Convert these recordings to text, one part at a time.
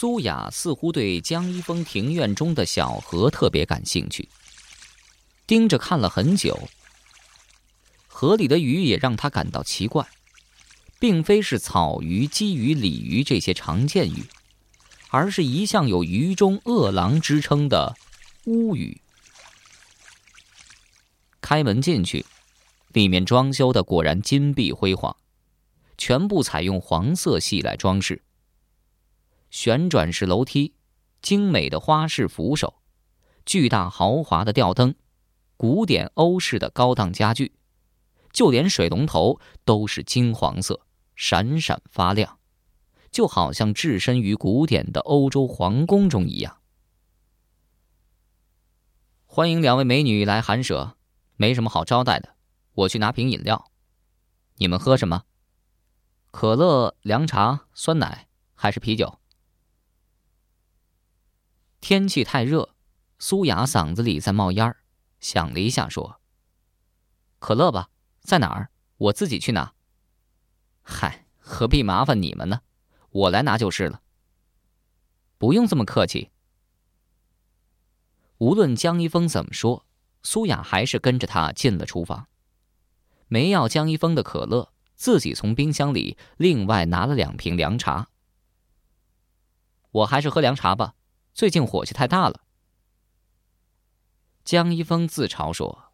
苏雅似乎对江一峰庭院中的小河特别感兴趣，盯着看了很久。河里的鱼也让他感到奇怪，并非是草鱼、鲫鱼、鲤鱼这些常见鱼，而是一向有“鱼中恶狼”之称的乌鱼。开门进去，里面装修的果然金碧辉煌，全部采用黄色系来装饰。旋转式楼梯，精美的花式扶手，巨大豪华的吊灯，古典欧式的高档家具，就连水龙头都是金黄色，闪闪发亮，就好像置身于古典的欧洲皇宫中一样。欢迎两位美女来寒舍，没什么好招待的，我去拿瓶饮料。你们喝什么？可乐、凉茶、酸奶还是啤酒？天气太热，苏雅嗓子里在冒烟儿，想了一下说：“可乐吧，在哪儿？我自己去拿。”“嗨，何必麻烦你们呢？我来拿就是了。”“不用这么客气。”无论江一峰怎么说，苏雅还是跟着他进了厨房，没要江一峰的可乐，自己从冰箱里另外拿了两瓶凉茶。我还是喝凉茶吧。最近火气太大了。江一峰自嘲说：“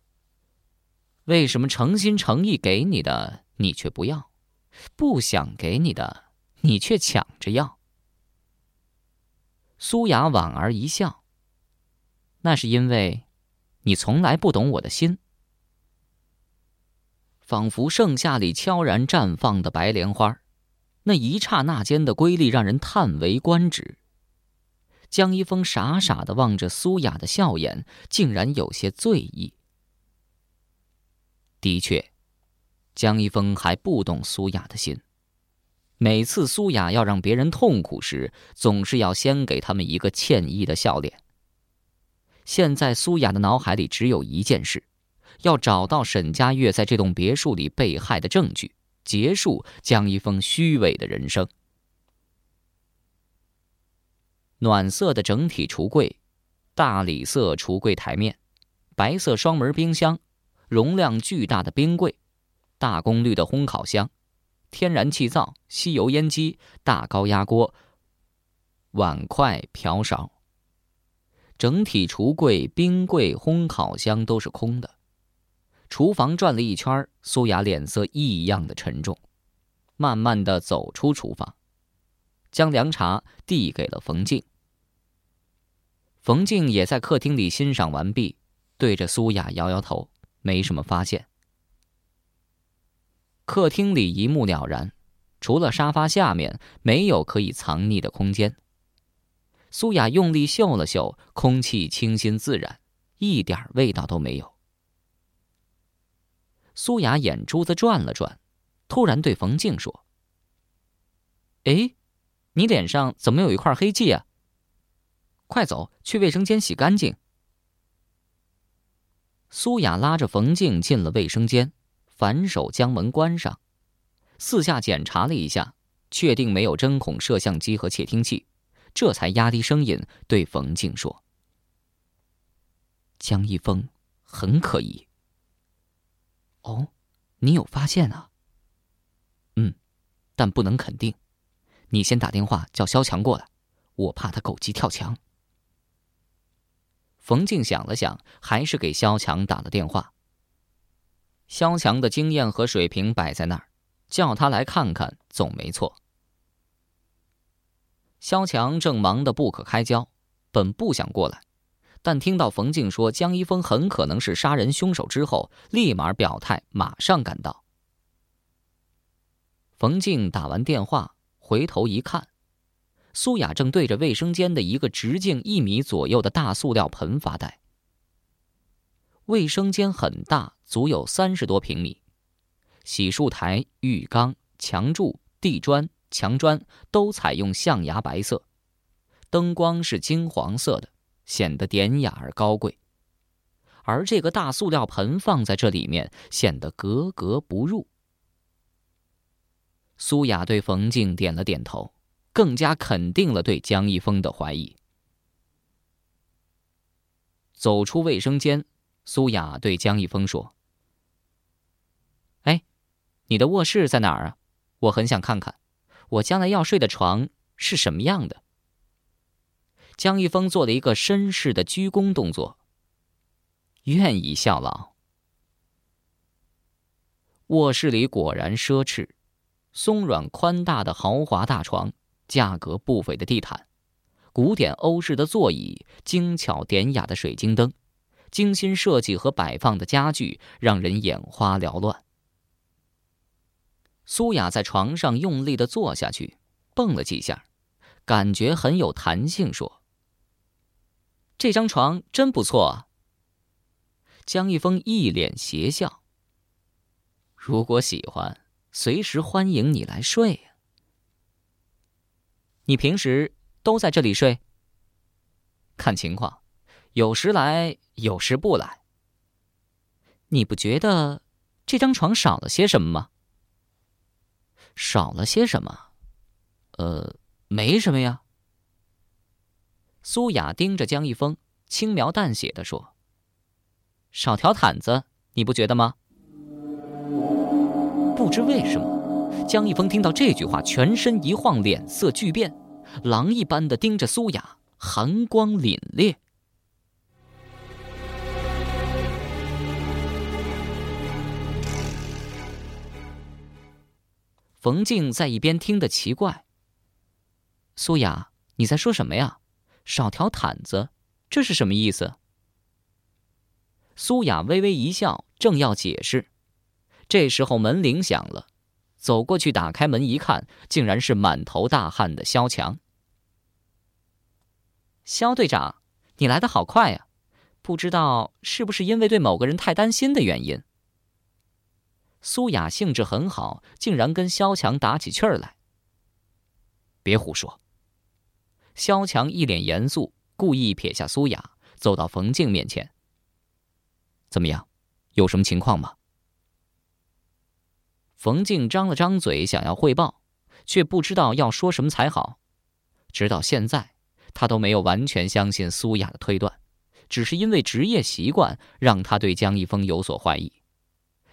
为什么诚心诚意给你的你却不要，不想给你的你却抢着要？”苏雅莞尔一笑：“那是因为，你从来不懂我的心。”仿佛盛夏里悄然绽放的白莲花，那一刹那间的瑰丽让人叹为观止。江一峰傻傻的望着苏雅的笑颜，竟然有些醉意。的确，江一峰还不懂苏雅的心。每次苏雅要让别人痛苦时，总是要先给他们一个歉意的笑脸。现在苏雅的脑海里只有一件事：要找到沈佳悦在这栋别墅里被害的证据，结束江一峰虚伪的人生。暖色的整体橱柜，大理色橱柜台面，白色双门冰箱，容量巨大的冰柜，大功率的烘烤箱，天然气灶、吸油烟机、大高压锅、碗筷瓢勺。整体橱柜、冰柜、烘烤箱都是空的。厨房转了一圈，苏雅脸色异样的沉重，慢慢的走出厨房。将凉茶递给了冯静。冯静也在客厅里欣赏完毕，对着苏雅摇摇头，没什么发现。客厅里一目了然，除了沙发下面，没有可以藏匿的空间。苏雅用力嗅了嗅，空气清新自然，一点味道都没有。苏雅眼珠子转了转，突然对冯静说：“哎。”你脸上怎么有一块黑迹啊？快走去卫生间洗干净。苏雅拉着冯静进了卫生间，反手将门关上，四下检查了一下，确定没有针孔摄像机和窃听器，这才压低声音对冯静说：“江一峰很可疑。”哦，你有发现啊？嗯，但不能肯定。你先打电话叫肖强过来，我怕他狗急跳墙。冯静想了想，还是给肖强打了电话。肖强的经验和水平摆在那儿，叫他来看看总没错。肖强正忙得不可开交，本不想过来，但听到冯静说江一峰很可能是杀人凶手之后，立马表态，马上赶到。冯静打完电话。回头一看，苏雅正对着卫生间的一个直径一米左右的大塑料盆发呆。卫生间很大，足有三十多平米，洗漱台、浴缸、墙柱、地砖、墙砖都采用象牙白色，灯光是金黄色的，显得典雅而高贵。而这个大塑料盆放在这里面，显得格格不入。苏雅对冯静点了点头，更加肯定了对江一峰的怀疑。走出卫生间，苏雅对江一峰说：“哎，你的卧室在哪儿啊？我很想看看，我将来要睡的床是什么样的。”江一峰做了一个绅士的鞠躬动作。愿意效劳。卧室里果然奢侈，松软宽大的豪华大床，价格不菲的地毯，古典欧式的座椅，精巧典雅的水晶灯，精心设计和摆放的家具，让人眼花缭乱。苏雅在床上用力的坐下去，蹦了几下，感觉很有弹性，说：“这张床真不错。”江一峰一脸邪笑。如果喜欢，随时欢迎你来睡呀。你平时都在这里睡？看情况，有时来，有时不来。你不觉得这张床少了些什么吗？少了些什么？呃，没什么呀。苏雅盯着江一峰，轻描淡写的说。少条毯子，你不觉得吗？不知为什么，江一峰听到这句话，全身一晃，脸色巨变，狼一般的盯着苏雅，寒光凛冽。冯静在一边听得奇怪：“苏雅，你在说什么呀？少条毯子，这是什么意思？”苏雅微微一笑，正要解释，这时候门铃响了，走过去打开门一看，竟然是满头大汗的肖强。肖队长，你来的好快呀，不知道是不是因为对某个人太担心的原因。苏雅兴致很好，竟然跟肖强打起趣儿来。别胡说。肖强一脸严肃，故意撇下苏雅，走到冯静面前。怎么样？有什么情况吗？冯静张了张嘴，想要汇报，却不知道要说什么才好。直到现在，他都没有完全相信苏雅的推断，只是因为职业习惯让他对江一峰有所怀疑，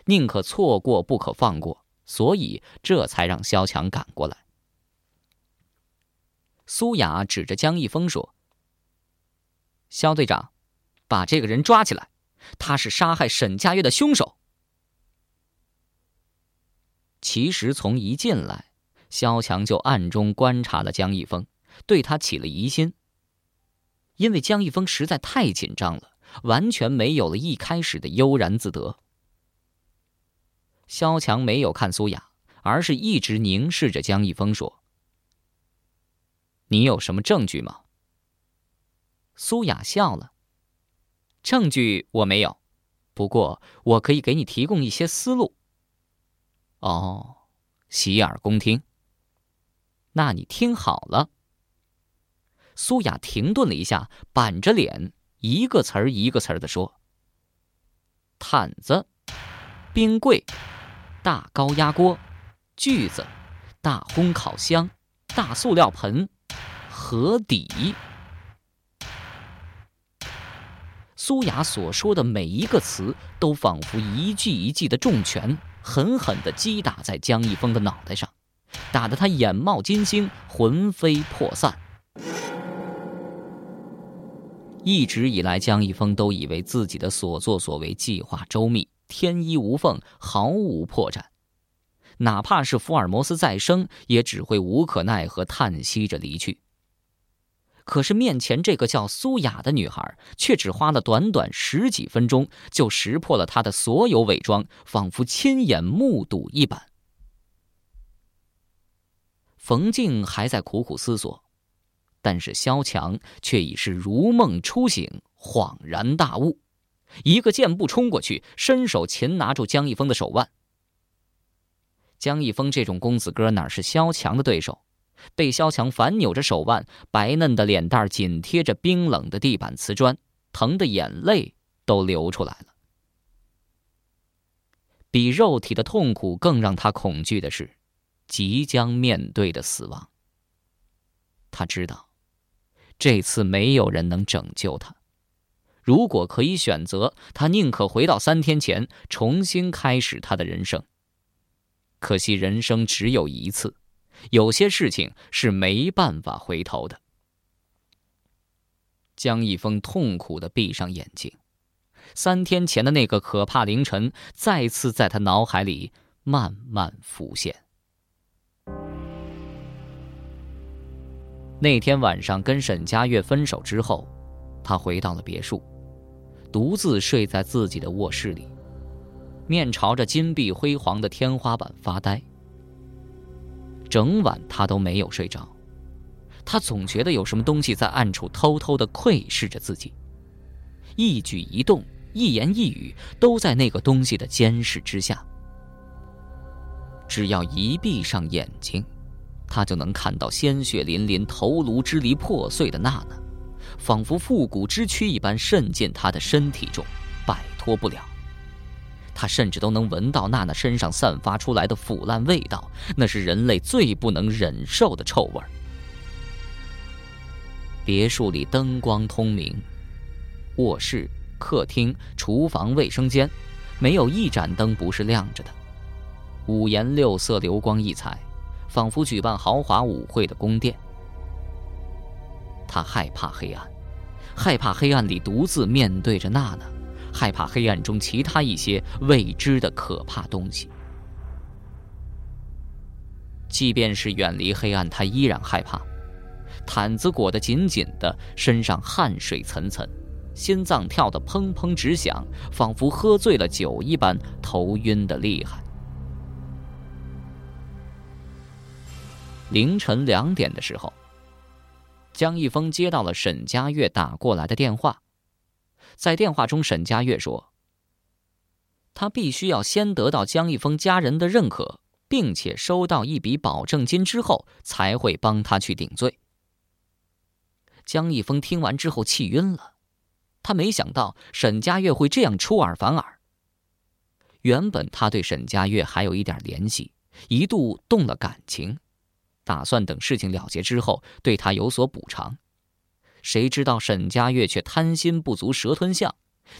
宁可错过不可放过，所以这才让肖强赶过来。苏雅指着江一峰说：“肖队长，把这个人抓起来。”他是杀害沈佳悦的凶手。其实从一进来，萧强就暗中观察了江一峰，对他起了疑心。因为江一峰实在太紧张了，完全没有了一开始的悠然自得。萧强没有看苏雅，而是一直凝视着江一峰，说：“你有什么证据吗？”苏雅笑了。证据我没有，不过我可以给你提供一些思路。哦，洗耳恭听。那你听好了。苏雅停顿了一下，板着脸，一个词儿一个词儿的说：“毯子、冰柜、大高压锅、锯子、大烘烤箱、大塑料盆、河底。”苏雅所说的每一个词，都仿佛一记一记的重拳，狠狠地击打在江一峰的脑袋上，打得他眼冒金星，魂飞魄散。一直以来，江一峰都以为自己的所作所为计划周密，天衣无缝，毫无破绽，哪怕是福尔摩斯再生，也只会无可奈何叹息着离去。可是面前这个叫苏雅的女孩，却只花了短短十几分钟，就识破了他的所有伪装，仿佛亲眼目睹一般。冯静还在苦苦思索，但是萧强却已是如梦初醒，恍然大悟，一个箭步冲过去，伸手擒拿住江一峰的手腕。江一峰这种公子哥哪是萧强的对手？被萧强反扭着手腕，白嫩的脸蛋紧贴着冰冷的地板瓷砖，疼的眼泪都流出来了。比肉体的痛苦更让他恐惧的是，即将面对的死亡。他知道，这次没有人能拯救他。如果可以选择，他宁可回到三天前，重新开始他的人生。可惜人生只有一次，有些事情是没办法回头的。江一峰痛苦的闭上眼睛，三天前的那个可怕凌晨再次在他脑海里慢慢浮现。那天晚上跟沈佳悦分手之后，他回到了别墅。独自睡在自己的卧室里，面朝着金碧辉煌的天花板发呆。整晚他都没有睡着，他总觉得有什么东西在暗处偷偷的窥视着自己，一举一动、一言一语都在那个东西的监视之下。只要一闭上眼睛，他就能看到鲜血淋淋、头颅支离破碎的娜娜。仿佛复古之躯一般渗进他的身体中，摆脱不了。他甚至都能闻到娜娜身上散发出来的腐烂味道，那是人类最不能忍受的臭味别墅里灯光通明，卧室、客厅、厨房、卫生间，没有一盏灯不是亮着的，五颜六色、流光溢彩，仿佛举办豪华舞会的宫殿。他害怕黑暗，害怕黑暗里独自面对着娜娜，害怕黑暗中其他一些未知的可怕东西。即便是远离黑暗，他依然害怕。毯子裹得紧紧的，身上汗水涔涔，心脏跳得砰砰直响，仿佛喝醉了酒一般，头晕的厉害。凌晨两点的时候。江一峰接到了沈佳悦打过来的电话，在电话中，沈佳悦说：“他必须要先得到江一峰家人的认可，并且收到一笔保证金之后，才会帮他去顶罪。”江一峰听完之后气晕了，他没想到沈佳悦会这样出尔反尔。原本他对沈佳悦还有一点联系，一度动了感情。打算等事情了结之后对他有所补偿，谁知道沈佳悦却贪心不足蛇吞象，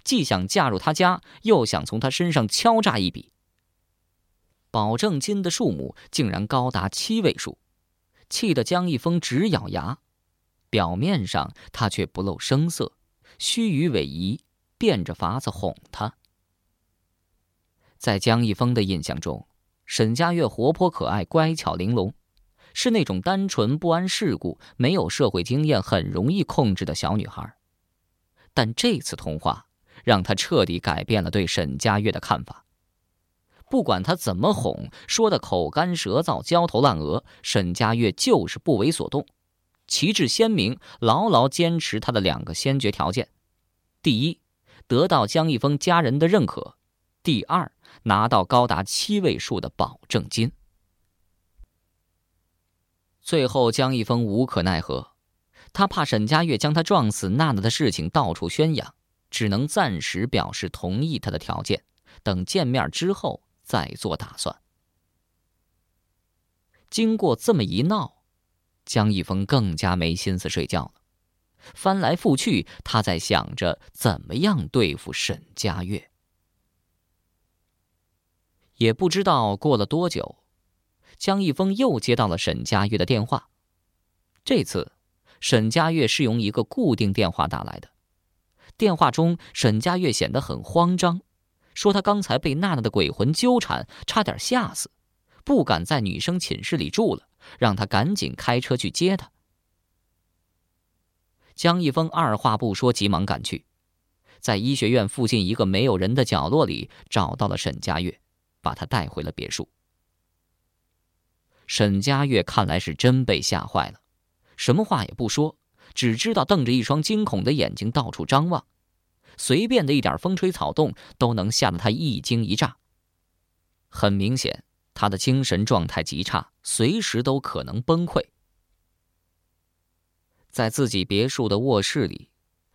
既想嫁入他家，又想从他身上敲诈一笔。保证金的数目竟然高达七位数，气得江一峰直咬牙。表面上他却不露声色，虚与委蛇，变着法子哄他。在江一峰的印象中，沈佳悦活泼可爱、乖巧玲珑。是那种单纯、不谙世故、没有社会经验、很容易控制的小女孩，但这次通话让她彻底改变了对沈佳悦的看法。不管他怎么哄，说的口干舌燥、焦头烂额，沈佳悦就是不为所动，旗帜鲜明，牢牢坚持她的两个先决条件：第一，得到江一峰家人的认可；第二，拿到高达七位数的保证金。最后，江一峰无可奈何，他怕沈佳悦将他撞死，娜娜的事情到处宣扬，只能暂时表示同意他的条件，等见面之后再做打算。经过这么一闹，江一峰更加没心思睡觉了，翻来覆去，他在想着怎么样对付沈佳悦。也不知道过了多久。江一峰又接到了沈佳悦的电话，这次沈佳悦是用一个固定电话打来的。电话中，沈佳悦显得很慌张，说他刚才被娜娜的鬼魂纠缠，差点吓死，不敢在女生寝室里住了，让他赶紧开车去接她。江一峰二话不说，急忙赶去，在医学院附近一个没有人的角落里找到了沈佳悦，把她带回了别墅。沈佳悦看来是真被吓坏了，什么话也不说，只知道瞪着一双惊恐的眼睛到处张望，随便的一点风吹草动都能吓得他一惊一乍。很明显，他的精神状态极差，随时都可能崩溃。在自己别墅的卧室里，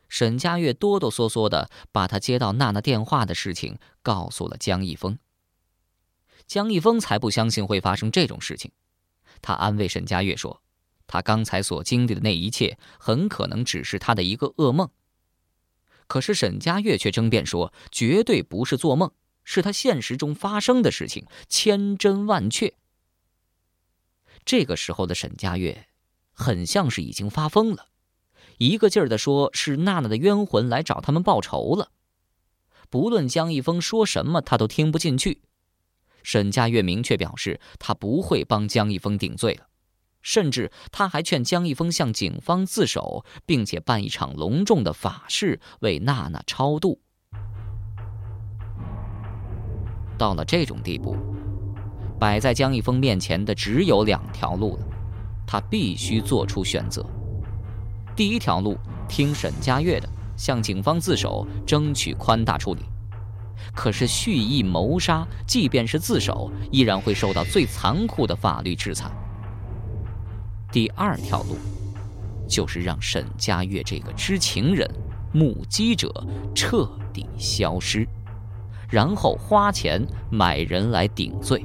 沈佳悦哆哆嗦嗦的把他接到娜娜电话的事情告诉了江一峰。江一峰才不相信会发生这种事情，他安慰沈佳悦说：“他刚才所经历的那一切很可能只是他的一个噩梦。可是沈佳悦却争辩说，绝对不是做梦，是他现实中发生的事情，千真万确。这个时候的沈佳悦，很像是已经发疯了，一个劲儿的说是娜娜的冤魂来找他们报仇了。不论江一峰说什么，他都听不进去。沈佳悦明确表示，他不会帮江一峰顶罪了。甚至他还劝江一峰向警方自首，并且办一场隆重的法事为娜娜超度。到了这种地步，摆在江一峰面前的只有两条路了，他必须做出选择。第一条路，听沈佳悦的，向警方自首，争取宽大处理。可是蓄意谋杀，即便是自首，依然会受到最残酷的法律制裁。第二条路，就是让沈佳悦这个知情人、目击者彻底消失，然后花钱买人来顶罪。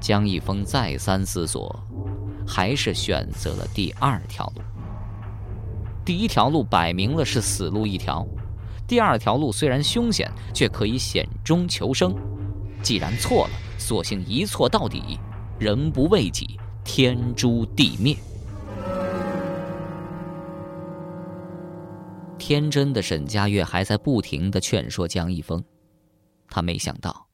江一峰再三思索，还是选择了第二条路。第一条路摆明了是死路一条，第二条路虽然凶险，却可以险中求生。既然错了，索性一错到底。人不为己，天诛地灭。天真的沈佳悦还在不停的劝说江一峰，他没想到，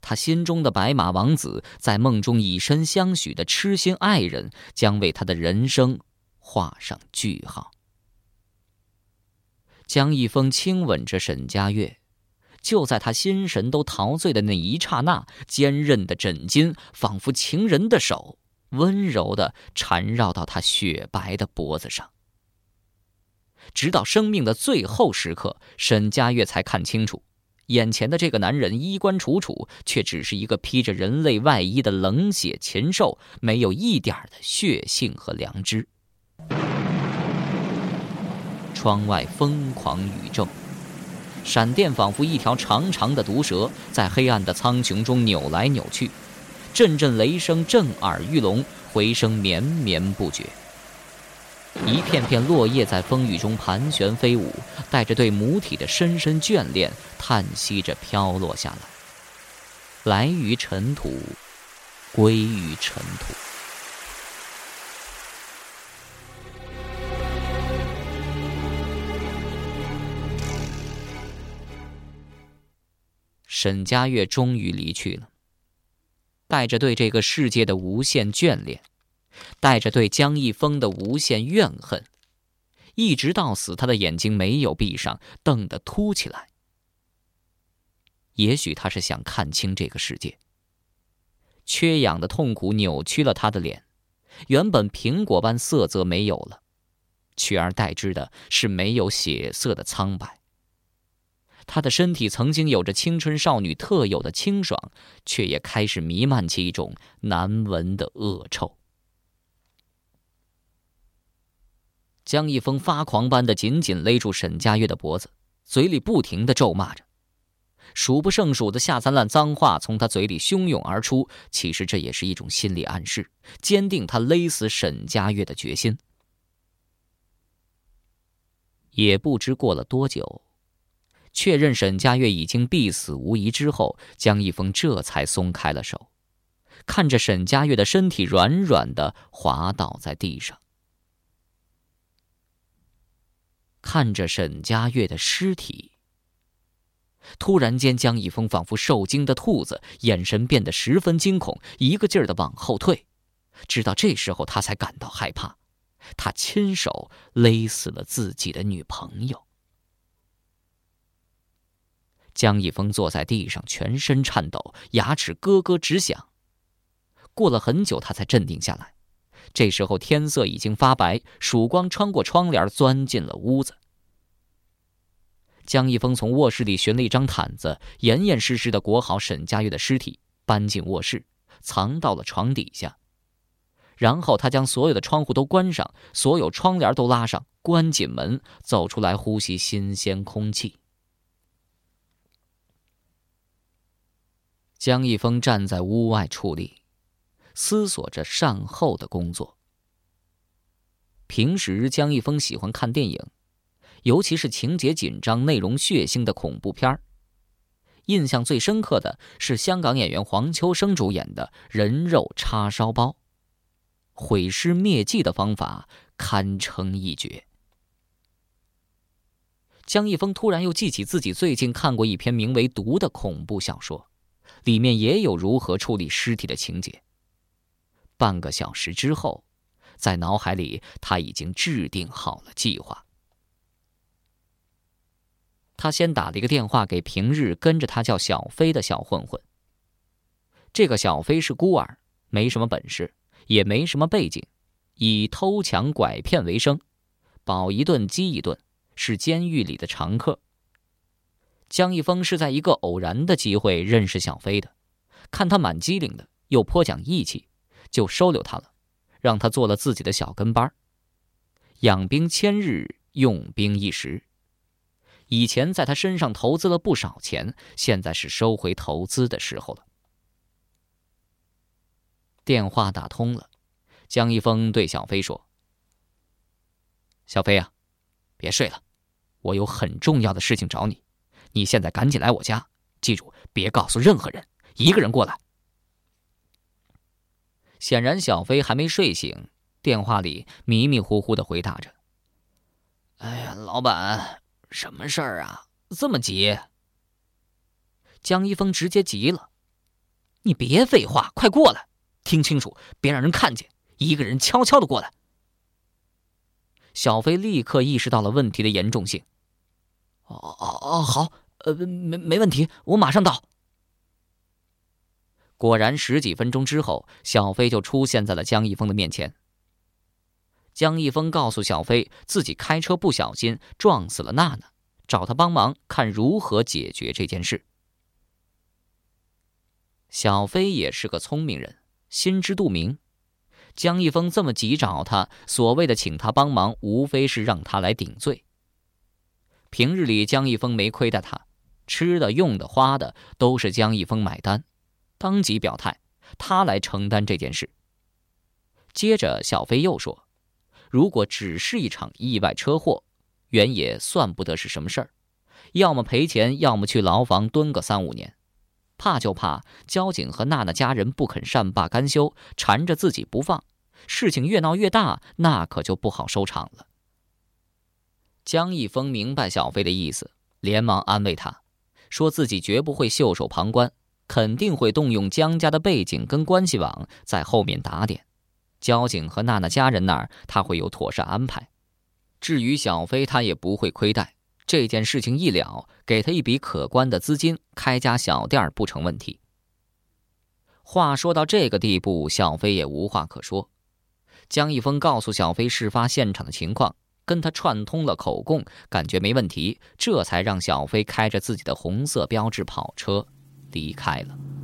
他心中的白马王子在梦中以身相许的痴心爱人，将为他的人生画上句号。江一峰亲吻着沈佳悦。就在他心神都陶醉的那一刹那，坚韧的枕巾仿佛情人的手，温柔的缠绕到他雪白的脖子上。直到生命的最后时刻，沈佳悦才看清楚，眼前的这个男人衣冠楚楚，却只是一个披着人类外衣的冷血禽兽，没有一点的血性和良知。窗外疯狂宇宙。闪电仿佛一条长长的毒蛇，在黑暗的苍穹中扭来扭去，阵阵雷声震耳欲聋，回声绵绵不绝。一片片落叶在风雨中盘旋飞舞，带着对母体的深深眷恋，叹息着飘落下来。来于尘土，归于尘土。沈佳悦终于离去了，带着对这个世界的无限眷恋，带着对江一峰的无限怨恨，一直到死，他的眼睛没有闭上，瞪得凸起来。也许他是想看清这个世界。缺氧的痛苦扭曲了他的脸，原本苹果般色泽没有了，取而代之的是没有血色的苍白。他的身体曾经有着青春少女特有的清爽，却也开始弥漫起一种难闻的恶臭。江一峰发狂般的紧紧勒住沈佳悦的脖子，嘴里不停的咒骂着，数不胜数的下三滥脏话从他嘴里汹涌而出。其实这也是一种心理暗示，坚定他勒死沈佳悦的决心。也不知过了多久。确认沈佳悦已经必死无疑之后，江一峰这才松开了手，看着沈佳悦的身体软软的滑倒在地上，看着沈佳悦的尸体。突然间，江一峰仿佛受惊的兔子，眼神变得十分惊恐，一个劲儿的往后退。直到这时候，他才感到害怕，他亲手勒死了自己的女朋友。江一峰坐在地上，全身颤抖，牙齿咯咯直响。过了很久，他才镇定下来。这时候天色已经发白，曙光穿过窗帘钻进了屋子。江一峰从卧室里寻了一张毯子，严严实实的裹好沈佳悦的尸体，搬进卧室，藏到了床底下。然后他将所有的窗户都关上，所有窗帘都拉上，关紧门，走出来呼吸新鲜空气。江一峰站在屋外矗立，思索着善后的工作。平时江一峰喜欢看电影，尤其是情节紧张、内容血腥的恐怖片。印象最深刻的是香港演员黄秋生主演的《人肉叉烧包》，毁尸灭迹的方法堪称一绝。江一峰突然又记起自己最近看过一篇名为《毒》的恐怖小说，里面也有如何处理尸体的情节。半个小时之后。在脑海里，他已经制定好了计划。他先打了一个电话给平日跟着他叫小飞的小混混。这个小飞是孤儿，没什么本事，也没什么背景，以偷抢拐骗为生，饱一顿饥一顿，是监狱里的常客。江一峰是在一个偶然的机会认识小飞的，看他蛮机灵的，又颇讲义气，就收留他了。让他做了自己的小跟班养兵千日，用兵一时。以前在他身上投资了不少钱，现在是收回投资的时候了。电话打通了，江一峰对小飞说：“小飞啊，别睡了，我有很重要的事情找你，你现在赶紧来我家，记住别告诉任何人，一个人过来。”显然，小飞还没睡醒，电话里迷迷糊糊的回答着：“哎呀，老板，什么事儿啊？这么急？”江一峰直接急了：“你别废话，快过来，听清楚，别让人看见，一个人悄悄的过来。”小飞立刻意识到了问题的严重性。“哦哦哦，好，呃，没没问题，我马上到。”果然，十几分钟之后，小飞就出现在了江一峰的面前。江一峰告诉小飞，自己开车不小心撞死了娜娜，找他帮忙看如何解决这件事。小飞也是个聪明人，心知肚明，江一峰这么急找他，所谓的请他帮忙，无非是让他来顶罪。平日里，江一峰没亏待他，吃的、用的、花的都是江一峰买单。当即表态，他来承担这件事。接着，小飞又说：“如果只是一场意外车祸，原也算不得是什么事儿，要么赔钱，要么去牢房蹲个三五年。怕就怕交警和娜娜家人不肯善罢甘休，缠着自己不放，事情越闹越大，那可就不好收场了。”江一峰明白小飞的意思，连忙安慰他，说自己绝不会袖手旁观。肯定会动用江家的背景跟关系网在后面打点，交警和娜娜家人那儿他会有妥善安排。至于小飞，他也不会亏待。这件事情一了，给他一笔可观的资金，开家小店不成问题。话说到这个地步，小飞也无话可说。江一峰告诉小飞事发现场的情况，跟他串通了口供，感觉没问题，这才让小飞开着自己的红色标志跑车。离开了。